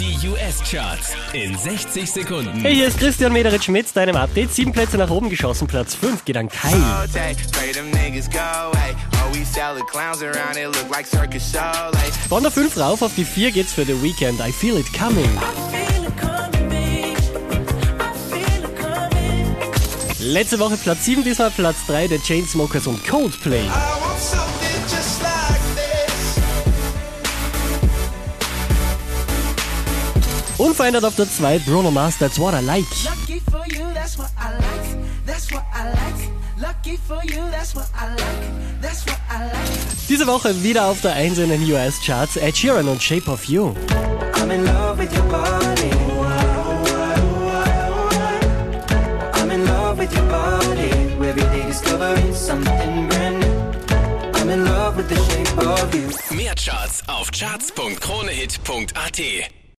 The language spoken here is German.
Die US-Charts in 60 Sekunden. Hey, hier ist Christian Mederitsch mit deinem Update. Sieben Plätze nach oben geschossen, Platz 5 geht an Kai. Oh, like. Von der 5 rauf auf die 4 geht's für The Weekend. I Feel It Coming. Letzte Woche Platz 7, diesmal Platz 3 der Chainsmokers und Coldplay. Unverändert auf der 2 Bruno Mars, That's What I Like. Lucky for you, that's what I like. That's what I like. Lucky for you, that's what I like. That's what I like. Diese Woche wieder auf der 1 in den US-Charts, Ed Sheeran und Shape of You. I'm in love with your body. I'm in love with your body. Every day discovering something brand new. I'm in love with the shape of you. Mehr Charts auf charts.kronehit.at.